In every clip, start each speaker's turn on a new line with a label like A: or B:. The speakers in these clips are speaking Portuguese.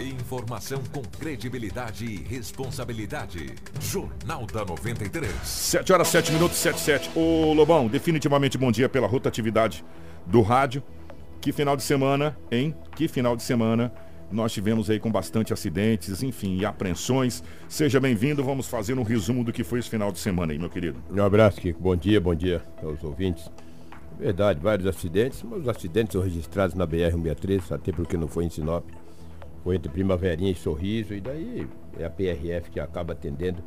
A: Informação com credibilidade e responsabilidade. Jornal da 93.
B: 7 horas 7 minutos 7 7. Ô Lobão, definitivamente bom dia pela rotatividade do rádio. Que final de semana, hein? Que final de semana nós tivemos aí com bastante acidentes, enfim, e apreensões. Seja bem-vindo, vamos fazer um resumo do que foi esse final de semana aí, meu querido.
C: Um abraço, Kiko. Bom dia, bom dia aos ouvintes. Verdade, vários acidentes, mas os acidentes são registrados na BR-163, até porque não foi em Sinop. Foi entre Primaverinha e Sorriso, e daí é a PRF que acaba atendendo,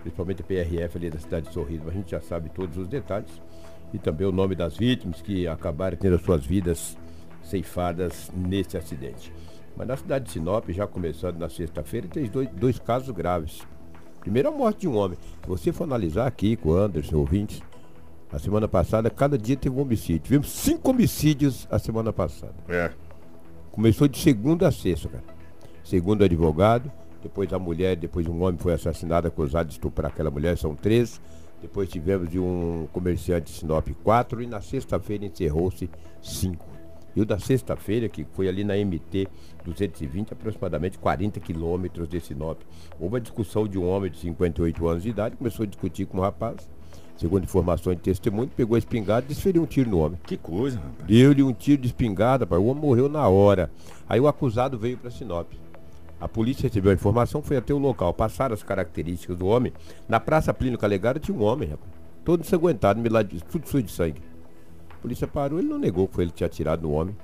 C: principalmente a PRF ali da cidade de Sorriso. Mas a gente já sabe todos os detalhes e também o nome das vítimas que acabaram tendo as suas vidas ceifadas nesse acidente. Mas na cidade de Sinop, já começando na sexta-feira, tem dois, dois casos graves. Primeiro, a morte de um homem. Se você for analisar aqui com o Anderson, ouvintes, a semana passada, cada dia teve um homicídio. Tivemos cinco homicídios a semana passada.
B: É.
C: Começou de segunda a sexta, cara. Segundo advogado, depois a mulher, depois um homem foi assassinado, acusado de estuprar aquela mulher, são três. Depois tivemos de um comerciante de Sinop quatro e na sexta-feira encerrou-se cinco. E o da sexta-feira, que foi ali na MT 220, aproximadamente 40 quilômetros de Sinop. Houve a discussão de um homem de 58 anos de idade, começou a discutir com um rapaz. Segundo informações de testemunho, pegou a espingarda e desferiu um tiro no homem.
B: Que coisa, rapaz.
C: Deu-lhe um tiro de espingarda, rapaz. o homem morreu na hora. Aí o acusado veio para Sinop. A polícia recebeu a informação, foi até o local. Passaram as características do homem. Na Praça Plínio Calegaro tinha um homem, rapaz. Todo ensanguentado, tudo sujo de sangue. A polícia parou, ele não negou que foi ele que tinha atirado no homem.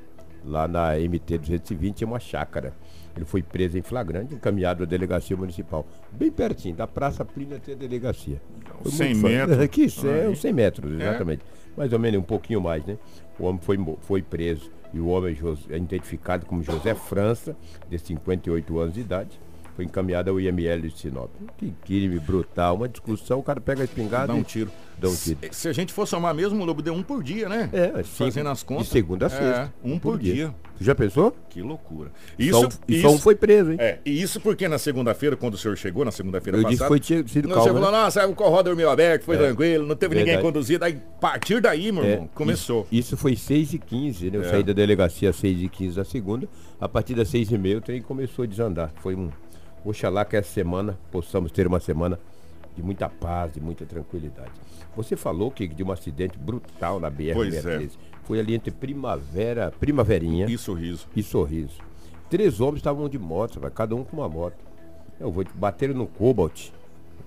C: Lá na MT 220 é uma chácara. Ele foi preso em flagrante, encaminhado à delegacia municipal. Bem pertinho, da Praça Plínio até a delegacia.
B: Foi 100 metros.
C: Aqui, isso é, 100 metros, exatamente. É? Mais ou menos, um pouquinho mais, né? O homem foi, foi preso e o homem é identificado como José França, de 58 anos de idade foi encaminhado ao IML de Sinop. Que crime brutal, uma discussão, o cara pega a espingarda
B: dá um tiro.
C: Dá um tiro.
B: Se, se a gente for somar mesmo, o Lobo deu um por dia, né?
C: É,
B: fazendo as contas.
C: De segunda a sexta.
B: É, um, por, por dia. dia.
C: Já pensou?
B: Que loucura.
C: Isso, só, e só um foi preso, hein?
B: É, e isso porque na segunda-feira, quando o senhor chegou, na segunda-feira
C: passada... Eu disse foi sido calmo,
B: Você falou, né? nossa, o corró dormiu aberto, foi é, tranquilo, não teve verdade. ninguém conduzido. Aí, a partir daí, meu é, irmão, começou.
C: Isso, isso foi 6 e 15 né? Eu é. saí da delegacia às 6 e 15 da segunda. A partir das 6 e meia o trem começou a desandar. Foi um Oxalá que essa semana possamos ter uma semana de muita paz, de muita tranquilidade. Você falou que de um acidente brutal na BR-63. É. Foi ali entre Primavera, Primaverinha
B: e Sorriso.
C: E Sorriso. Três homens estavam de moto, cada um com uma moto. Eu vou bater no Cobalt.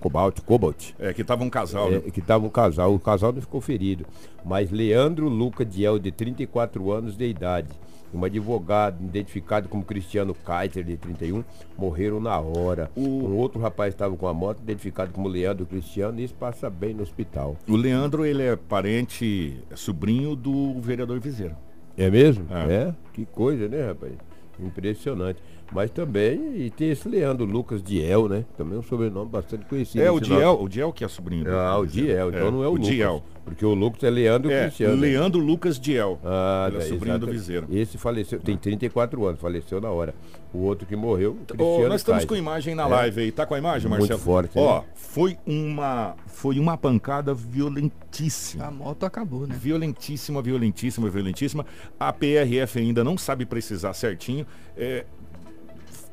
C: Cobalt, Cobalt.
B: É, que tava um casal, é,
C: né? Que tava um casal. O casal não ficou ferido. Mas Leandro Luca Diel, de 34 anos de idade, um advogado identificado como Cristiano Kaiser, de 31, morreram na hora. O... Um outro rapaz estava com a moto, identificado como Leandro Cristiano, e isso passa bem no hospital.
B: O Leandro, ele é parente, é sobrinho do vereador Viseiro.
C: É mesmo? É. é? Que coisa, né, rapaz? Impressionante. Mas também, e tem esse Leandro Lucas Diel, né? Também é um sobrenome bastante conhecido.
B: É, o Diel, o Diel que é sobrinho.
C: Ah, o Diel, então é, não é o, o Lucas. Diel. Porque o Lucas é Leandro
B: é,
C: Cristiano.
B: Leandro Lucas Diel.
C: Ah,
B: ele é sobrinho do Viseiro.
C: Esse faleceu, tem 34 anos, faleceu na hora. O outro que morreu,
B: Cristiano oh, Nós estamos com imagem na é. live aí. Tá com a imagem, Marcelo?
C: Muito forte.
B: Ó, foi uma, foi uma pancada violentíssima.
D: A moto acabou, né?
B: Violentíssima, violentíssima, violentíssima. A PRF ainda não sabe precisar certinho. É,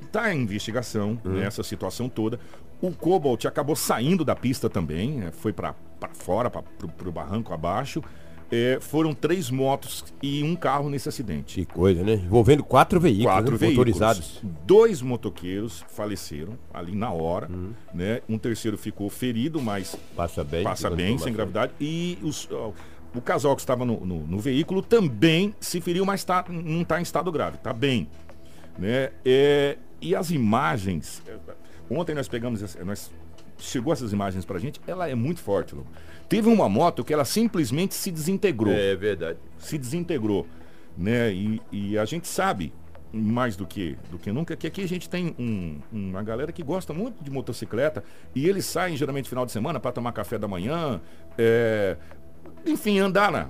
B: Está em investigação uhum. nessa situação toda. O Cobalt acabou saindo da pista também, né? foi para fora, para o barranco abaixo. É, foram três motos e um carro nesse acidente.
C: Que coisa, né? Envolvendo quatro veículos,
B: quatro
C: né?
B: veículos.
C: motorizados.
B: Dois motoqueiros faleceram ali na hora, uhum. né? Um terceiro ficou ferido, mas
C: passa bem,
B: passa bem sem gravidade. E os, ó, o casal que estava no, no, no, veículo também se feriu, mas tá, não está em estado grave, está bem. Né? É, e as imagens, é, ontem nós pegamos, nós, chegou essas imagens pra gente, ela é muito forte, Lu. Teve uma moto que ela simplesmente se desintegrou.
C: É verdade.
B: Se desintegrou, né? E, e a gente sabe mais do que do que nunca que aqui a gente tem um, uma galera que gosta muito de motocicleta e eles saem geralmente final de semana para tomar café da manhã, é, enfim, andar na,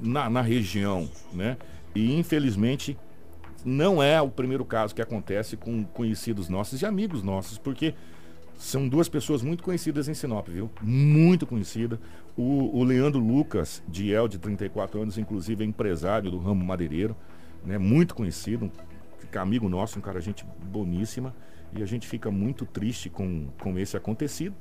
B: na, na região, né? E infelizmente não é o primeiro caso que acontece com conhecidos nossos e amigos nossos, porque são duas pessoas muito conhecidas em Sinop, viu? Muito conhecida. O, o Leandro Lucas, de El, de 34 anos, inclusive é empresário do ramo madeireiro, né? Muito conhecido, é amigo nosso, um cara gente boníssima. E a gente fica muito triste com, com esse acontecido.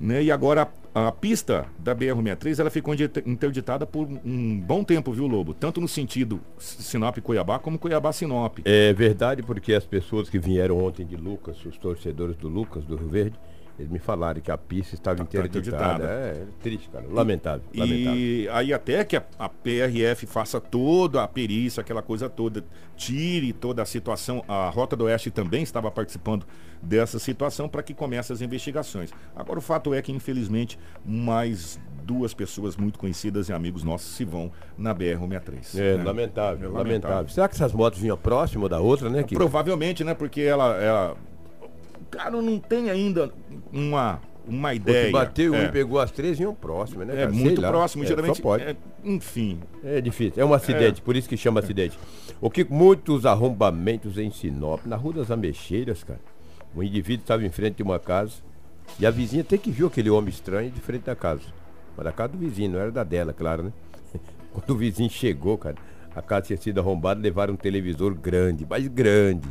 B: Né? E agora a, a pista da BR-63 ela ficou interditada por um bom tempo, viu, Lobo? Tanto no sentido Sinop-Cuiabá como Cuiabá-Sinop.
C: É verdade, porque as pessoas que vieram ontem de Lucas, os torcedores do Lucas, do Rio Verde, eles me falaram que a pista estava tá, interditada. É, é, triste, cara. Lamentável.
B: E
C: lamentável.
B: aí até que a, a, PRF faça toda a perícia, aquela coisa toda, tire toda a situação. A Rota do Oeste também estava participando dessa situação para que comece as investigações. Agora o fato é que, infelizmente, mais duas pessoas muito conhecidas e amigos nossos se vão na BR-163.
C: É, né? lamentável, é lamentável, lamentável. Será que essas motos vinham próximo da outra, né?
B: Que... Provavelmente, né? Porque ela, ela cara não tem ainda uma, uma ideia.
C: bateu é. e pegou as três e um próximo, né?
B: É cara? É muito próximo, é, geralmente. Pode. É, enfim.
C: É difícil. É um acidente, é. por isso que chama acidente. O que muitos arrombamentos em Sinop, na Rua das Ameixeiras, cara. Um indivíduo estava em frente de uma casa e a vizinha até que viu aquele homem estranho de frente da casa. Mas da casa do vizinho, não era da dela, claro, né? Quando o vizinho chegou, cara, a casa tinha sido arrombada, levaram um televisor grande, mas grande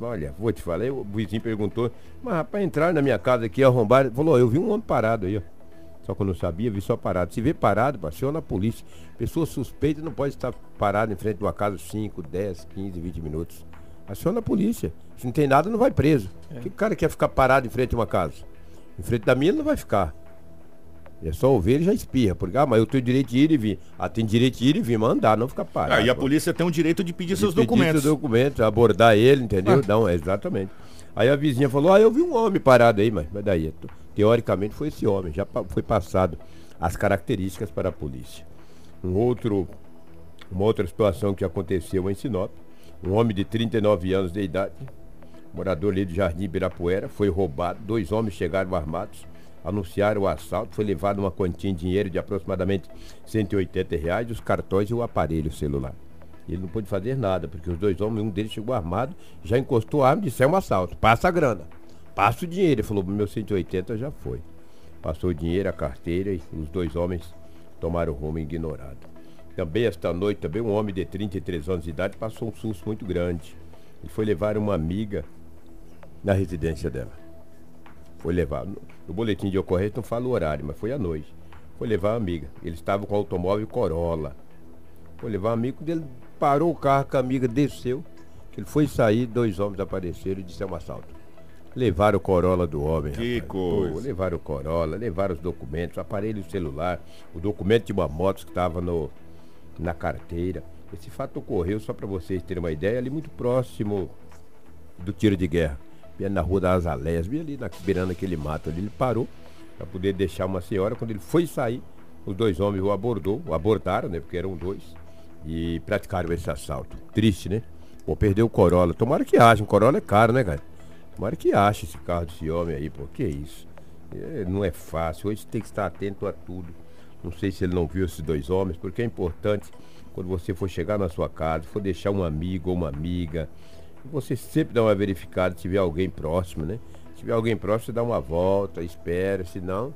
C: Olha, vou te falar, o vizinho perguntou, mas rapaz, entrar na minha casa aqui arrombar, falou, eu vi um homem parado aí, ó. Só que eu não sabia, vi só parado. Se vê parado, aciona a polícia. Pessoa suspeita não pode estar parada em frente de uma casa 5, 10, 15, 20 minutos. Aciona a polícia. Se não tem nada, não vai preso. É. que o cara quer ficar parado em frente de uma casa? Em frente da minha, ele não vai ficar. É só ouvir e já espirra. Porque, ah, mas eu tenho direito de ir e vir. Ah, tem direito de ir e vir, mandar, não ficar parado. Ah,
B: e a polícia tem o direito de pedir de seus pedir documentos.
C: Seus documentos, abordar ele, entendeu? Ah. Não, exatamente. Aí a vizinha falou, ah, eu vi um homem parado aí, mas, mas daí, teoricamente foi esse homem, já foi passado as características para a polícia. Um outro, uma outra situação que aconteceu em Sinop, um homem de 39 anos de idade, morador ali do Jardim Ibirapuera, foi roubado, dois homens chegaram armados, anunciaram o assalto, foi levado uma quantia em dinheiro de aproximadamente 180 reais, os cartões e o aparelho celular. Ele não pôde fazer nada, porque os dois homens, um deles chegou armado, já encostou a arma e disse, é um assalto, passa a grana, passa o dinheiro. Ele falou, meu 180 já foi. Passou o dinheiro, a carteira e os dois homens tomaram o rumo ignorado. Também esta noite, também um homem de 33 anos de idade passou um susto muito grande. Ele foi levar uma amiga na residência dela. Foi levar. No boletim de ocorrência não fala o horário, mas foi à noite. Foi levar a amiga. Ele estava com o automóvel Corolla. Foi levar a amiga, quando ele parou o carro, que a amiga desceu. Ele foi sair, dois homens apareceram e disseram um assalto. Levaram o Corolla do homem.
B: Que rapaz. coisa.
C: Pô, levaram o Corolla, levaram os documentos, o aparelho celular, o documento de uma moto que estava no, na carteira. Esse fato ocorreu, só para vocês terem uma ideia, ali muito próximo do tiro de guerra na rua das Azaleias, bem ali na, beirando aquele mato ali. Ele parou para poder deixar uma senhora. Quando ele foi sair, os dois homens o abordou, o abordaram, né? Porque eram dois. E praticaram esse assalto. Triste, né? Pô, perdeu o Corolla. Tomara que ache. Um Corolla é caro, né, cara? Tomara que ache esse carro desse homem aí, pô. Que isso? É, não é fácil. Hoje tem que estar atento a tudo. Não sei se ele não viu esses dois homens, porque é importante quando você for chegar na sua casa, for deixar um amigo ou uma amiga, você sempre dá uma verificada se tiver alguém próximo, né? Se tiver alguém próximo, você dá uma volta, espera, senão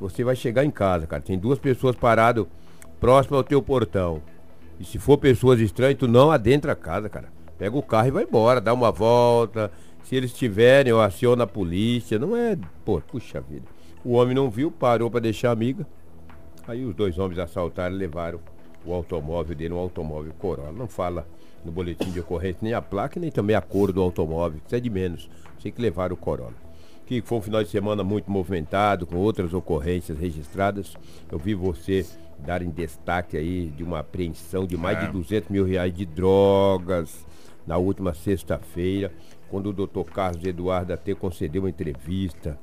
C: você vai chegar em casa, cara. Tem duas pessoas paradas próximo ao teu portão. E se for pessoas estranhas, tu não adentra a casa, cara. Pega o carro e vai embora, dá uma volta. Se eles tiverem, eu aciono a polícia. Não é. Pô, puxa vida. O homem não viu, parou para deixar a amiga. Aí os dois homens assaltaram e levaram o automóvel dele, um automóvel Corolla. Não fala no boletim de ocorrência, nem a placa, nem também a cor do automóvel, isso é de menos. Tem que levar o Corolla. Que foi um final de semana muito movimentado, com outras ocorrências registradas. Eu vi você dar em destaque aí de uma apreensão de mais é. de 200 mil reais de drogas na última sexta-feira, quando o doutor Carlos Eduardo até concedeu uma entrevista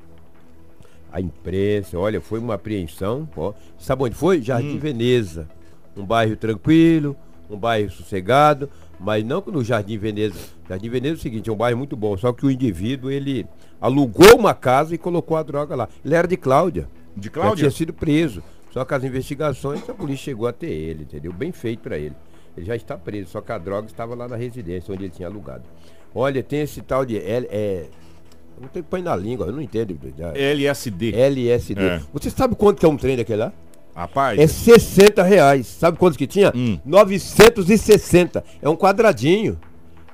C: à imprensa. Olha, foi uma apreensão. Ó. Sabe onde foi? Jardim hum. Veneza. Um bairro tranquilo, um bairro sossegado, mas não no Jardim Veneza. Jardim Veneza é o seguinte, é um bairro muito bom, só que o indivíduo, ele alugou uma casa e colocou a droga lá. Ele era de Cláudia.
B: De Cláudia?
C: Já tinha sido preso. Só que as investigações, a polícia chegou até ele, entendeu? Bem feito para ele. Ele já está preso, só que a droga estava lá na residência onde ele tinha alugado. Olha, tem esse tal de L, é, não tem que pôr na língua, eu não entendo.
B: LSD.
C: LSD. É. Você sabe quanto que é um trem daquele lá?
B: Rapaz.
C: É 60 reais. Sabe quantos que tinha? Hum. 960. É um quadradinho.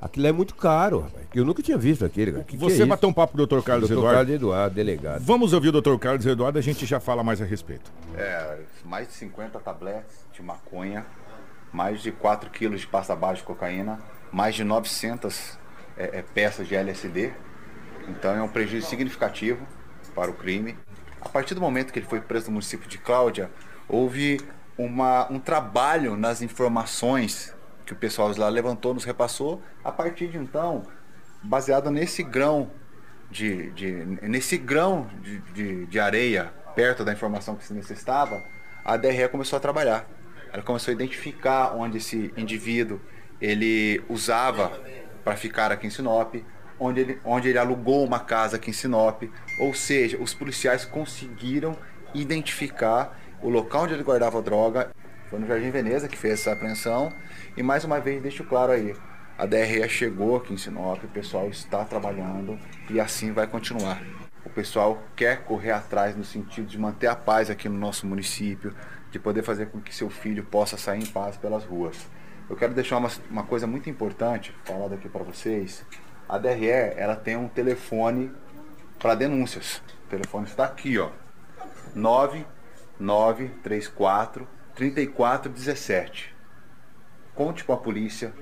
C: Aquilo é muito caro, rapaz. Eu nunca tinha visto aquele. cara. Que que
B: Você
C: é
B: bateu um papo com o Dr. Carlos
C: Dr.
B: Eduardo.
C: Carlos Eduardo, delegado.
B: Vamos ouvir o Dr. Carlos Eduardo, a gente já fala mais a respeito.
D: É, mais de 50 tabletes de maconha, mais de 4 quilos de pasta base de cocaína, mais de 900 é, é, peças de LSD. Então é um prejuízo significativo para o crime. A partir do momento que ele foi preso no município de Cláudia, houve uma, um trabalho nas informações que o pessoal lá levantou, nos repassou. A partir de então, baseado nesse grão de, de- nesse grão de, de- de areia perto da informação que se necessitava, a DRE começou a trabalhar. Ela começou a identificar onde esse indivíduo ele usava para ficar aqui em Sinop, onde ele, onde ele alugou uma casa aqui em Sinop. Ou seja, os policiais conseguiram identificar o local onde ele guardava a droga. Foi no Jardim Veneza que fez essa apreensão. E mais uma vez, deixo claro aí, a DRE chegou aqui em Sinop, o pessoal está trabalhando e assim vai continuar. O pessoal quer correr atrás no sentido de manter a paz aqui no nosso município, de poder fazer com que seu filho possa sair em paz pelas ruas. Eu quero deixar uma, uma coisa muito importante falada aqui para vocês. A DRE, ela tem um telefone para denúncias. O telefone está aqui, ó. 9934 3417 conte com a polícia,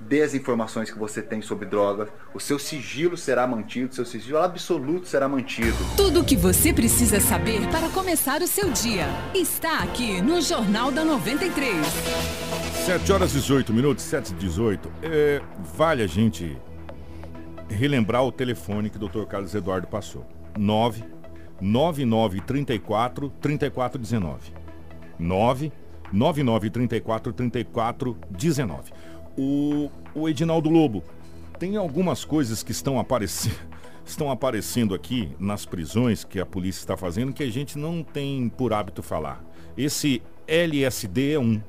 D: dê as informações que você tem sobre drogas, o seu sigilo será mantido, seu sigilo absoluto será mantido.
E: Tudo o que você precisa saber para começar o seu dia está aqui no Jornal da 93.
B: 7 horas e 18 minutos, 7 e 18. É, vale a gente relembrar o telefone que o Dr. Carlos Eduardo passou. 9 9934 3419. 9 9934 3419. O, o Edinaldo Lobo, tem algumas coisas que estão aparecendo, estão aparecendo aqui nas prisões que a polícia está fazendo que a gente não tem por hábito falar. Esse LSD é um,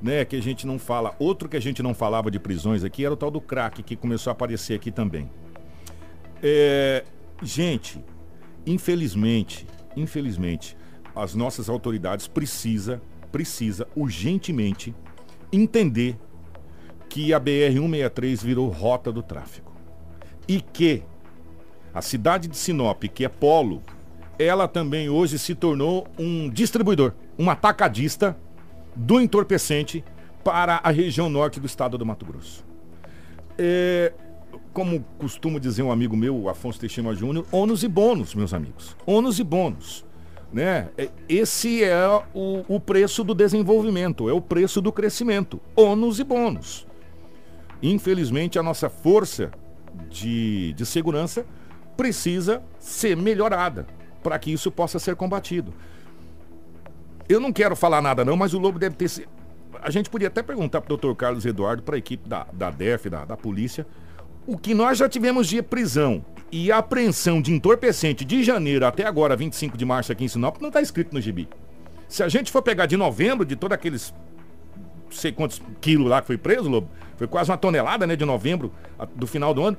B: né, que a gente não fala. Outro que a gente não falava de prisões aqui era o tal do crack, que começou a aparecer aqui também. É, gente, infelizmente, infelizmente, as nossas autoridades precisa, precisa urgentemente entender que a BR-163 virou rota do tráfico. E que a cidade de Sinop, que é polo, ela também hoje se tornou um distribuidor, um atacadista do entorpecente para a região norte do estado do Mato Grosso. É, como costuma dizer um amigo meu, Afonso Teixeira Júnior, ônus e bônus, meus amigos. Ônus e bônus. Né? É, Esse é o, o preço do desenvolvimento, é o preço do crescimento. Ônus e bônus. Infelizmente, a nossa força de, de segurança precisa ser melhorada para que isso possa ser combatido. Eu não quero falar nada não, mas o Lobo deve ter... A gente podia até perguntar para o Dr. Carlos Eduardo, para a equipe da, da DEF, da, da polícia, o que nós já tivemos de prisão e apreensão de entorpecente de janeiro até agora, 25 de março aqui em Sinop, não está escrito no gibi. Se a gente for pegar de novembro, de todos aqueles não sei quantos quilos lá que foi preso, Lobo, foi quase uma tonelada, né, de novembro a- do final do ano.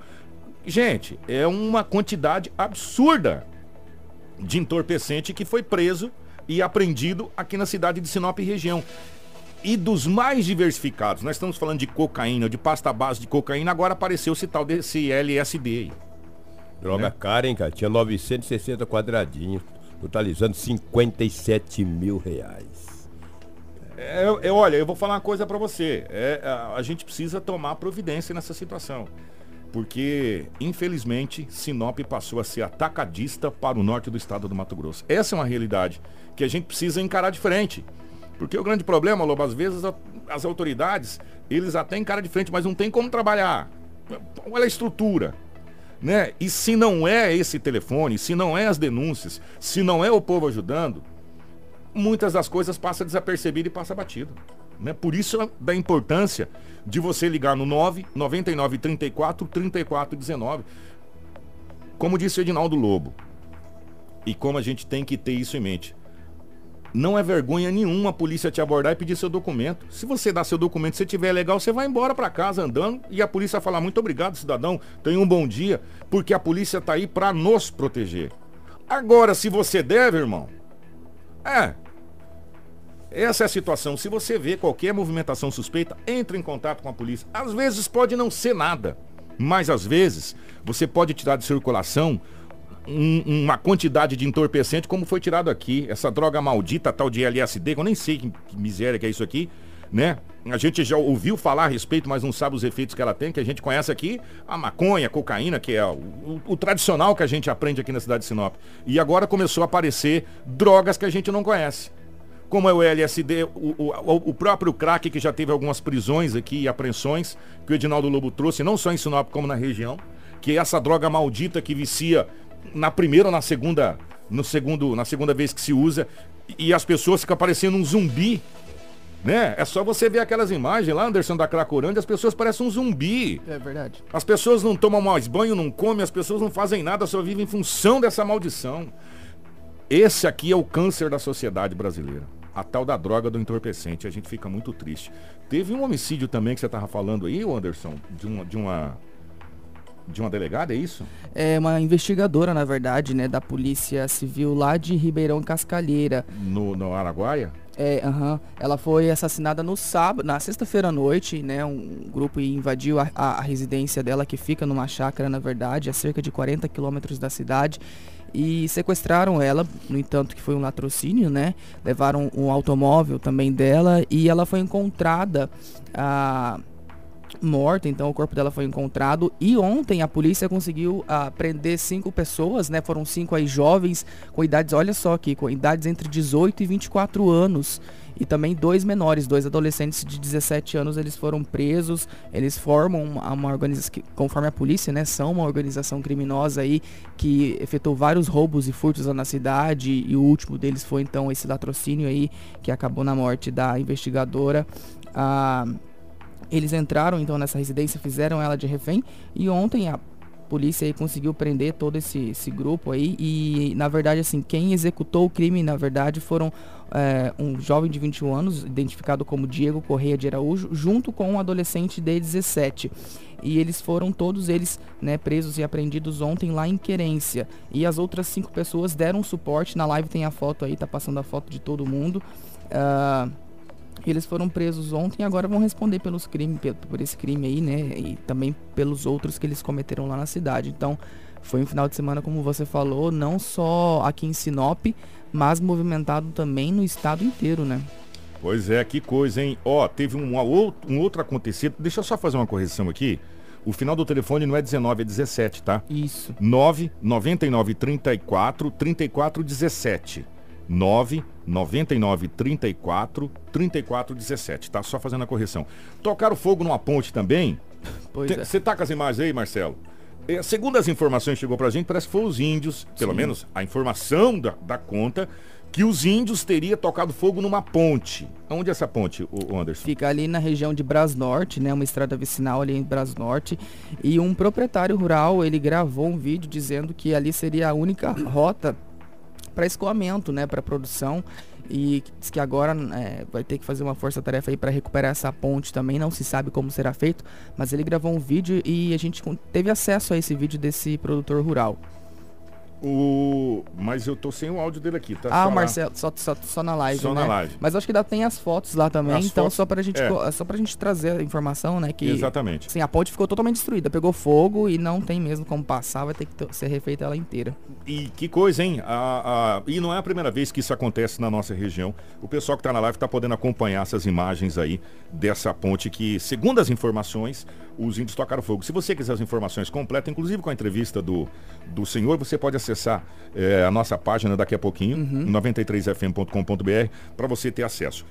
B: Gente, é uma quantidade absurda de entorpecente que foi preso e apreendido aqui na cidade de Sinop e região. E dos mais diversificados, nós estamos falando de cocaína, de pasta base de cocaína, agora apareceu esse tal desse LSD aí.
C: Droga
B: Né?
C: cara, hein, cara? Tinha 960 quadradinhos, totalizando 57 mil reais.
B: É, é, olha, eu vou falar uma coisa pra você. É, a, a gente precisa tomar providência nessa situação. Porque, infelizmente, Sinop passou a ser atacadista para o norte do estado do Mato Grosso. Essa é uma realidade que a gente precisa encarar de frente. Porque o grande problema, Lobo, às vezes as autoridades, eles até encaram de frente, mas não tem como trabalhar. Olha a estrutura. Né? E se não é esse telefone, se não é as denúncias, se não é o povo ajudando, muitas das coisas passam desapercebido e passa batido. Né? Por isso da importância de você ligar no 9 99 34 34 19. Como disse o Edinaldo Lobo, e como a gente tem que ter isso em mente. Não é vergonha nenhuma a polícia te abordar e pedir seu documento. Se você dá seu documento, se tiver legal, você vai embora para casa andando e a polícia falar muito obrigado, cidadão, tenha um bom dia, porque a polícia tá aí para nos proteger. Agora, se você deve, irmão, é, Essa é a situação. Se você vê qualquer movimentação suspeita, entre em contato com a polícia. Às vezes pode não ser nada, mas às vezes você pode tirar de circulação um, uma quantidade de entorpecente, como foi tirado aqui. Essa droga maldita, tal de LSD, que eu nem sei que, que miséria que é isso aqui, né? A gente já ouviu falar a respeito, mas não sabe os efeitos que ela tem, que a gente conhece aqui, a maconha, a cocaína, que é o, o, o, tradicional que a gente aprende aqui na cidade de Sinop. E agora começou a aparecer drogas que a gente não conhece. Como é o LSD, o, o próprio crack, que já teve algumas prisões aqui e apreensões, que o Edinaldo Lobo trouxe, não só em Sinop, como na região, que é essa droga maldita que vicia na primeira ou na segunda, no segundo, na segunda vez que se usa, e as pessoas ficam parecendo um zumbi né? É só você ver aquelas imagens lá, Anderson da Cracolândia, as pessoas parecem um zumbi.
F: É verdade.
B: As pessoas não tomam mais banho, não comem, as pessoas não fazem nada, só vivem em função dessa maldição. Esse aqui é o câncer da sociedade brasileira. A tal da droga do entorpecente. A gente fica muito triste. Teve um homicídio também que você estava falando aí, Anderson, de uma, de uma de uma delegada, é isso?
F: É uma investigadora, na verdade, né, da Polícia Civil lá de Ribeirão Cascalheira.
B: No, no Araguaia?
F: É, uhum. ela foi assassinada no sábado, na sexta-feira à noite, né? Um grupo invadiu a, a, a, residência dela, que fica numa chácara, na verdade, a cerca de 40 quilômetros da cidade. E sequestraram ela, no entanto que foi um latrocínio, né? Levaram um automóvel também dela e ela foi encontrada. Ah, morta, então o corpo dela foi encontrado. E ontem a polícia conseguiu uh, prender cinco pessoas, né? Foram cinco aí jovens com idades, olha só aqui, com idades entre 18 e 24 anos. E também dois menores, dois adolescentes de 17 anos, eles foram presos, eles formam uma, uma organização, conforme a polícia, né, são uma organização criminosa aí que efetuou vários roubos e furtos na cidade. E o último deles foi então esse latrocínio aí que acabou na morte da investigadora. Ah, eles entraram então nessa residência, fizeram ela de refém e ontem a polícia aí conseguiu prender todo esse, esse grupo aí e na verdade assim quem executou o crime na verdade foram é, um jovem de 21 anos identificado como Diego Correia de Araújo junto com um adolescente de 17 e eles foram todos eles né, presos e apreendidos ontem lá em Querência. E as outras cinco pessoas deram suporte. Na live tem a foto aí tá passando a foto de todo mundo. Uh, eles foram presos ontem e agora vão responder pelos crimes, por esse crime aí, né? E também pelos outros que eles cometeram lá na cidade. Então, foi um final de semana, como você falou, não só aqui em Sinop, mas movimentado também no estado inteiro, né?
B: Pois é, que coisa, hein? Ó, teve um, um outro acontecido. Deixa eu só fazer uma correção aqui. O final do telefone não é 19, é 17, tá?
F: Isso.
B: 9 99 34 34 17. 9 99 34 34 17, tá? Só fazendo a correção. Tocaram fogo numa ponte também.
F: Pois é.
B: Você tá com as imagens aí, Marcelo? É, segundo as informações que chegou pra gente, parece que foi os índios, pelo Sim. menos a informação da, da conta, que os índios teriam tocado fogo numa ponte. Onde é essa ponte, o Anderson?
F: Fica ali na região de Brasnorte, né? Uma estrada vicinal ali em Brasnorte. E um proprietário rural, ele gravou um vídeo dizendo que ali seria a única rota para escoamento, né, para produção. E diz que agora é, vai ter que fazer uma força-tarefa aí para recuperar essa ponte também. Não se sabe como será feito, mas ele gravou um vídeo e a gente teve acesso a esse vídeo desse produtor rural.
B: O... Mas eu tô sem o áudio dele aqui, tá?
F: Ah, só Marcelo, só, só, só na live.
B: Só
F: né?
B: na live.
F: Mas acho que ainda tem as fotos lá também, as então fotos... só pra gente é. só pra gente trazer a informação, né? Que,
B: Exatamente.
F: Sim, a ponte ficou totalmente destruída, pegou fogo e não tem mesmo como passar, vai ter que ser refeita ela inteira.
B: E que coisa, hein? A, a... E não é a primeira vez que isso acontece na nossa região. O pessoal que tá na live tá podendo acompanhar essas imagens aí dessa ponte que, segundo as informações, os índios tocaram fogo. Se você quiser as informações completas, inclusive com a entrevista do, do senhor, você pode acessar é, a nossa página daqui a pouquinho, uhum. 93fm.com.br, para você ter acesso.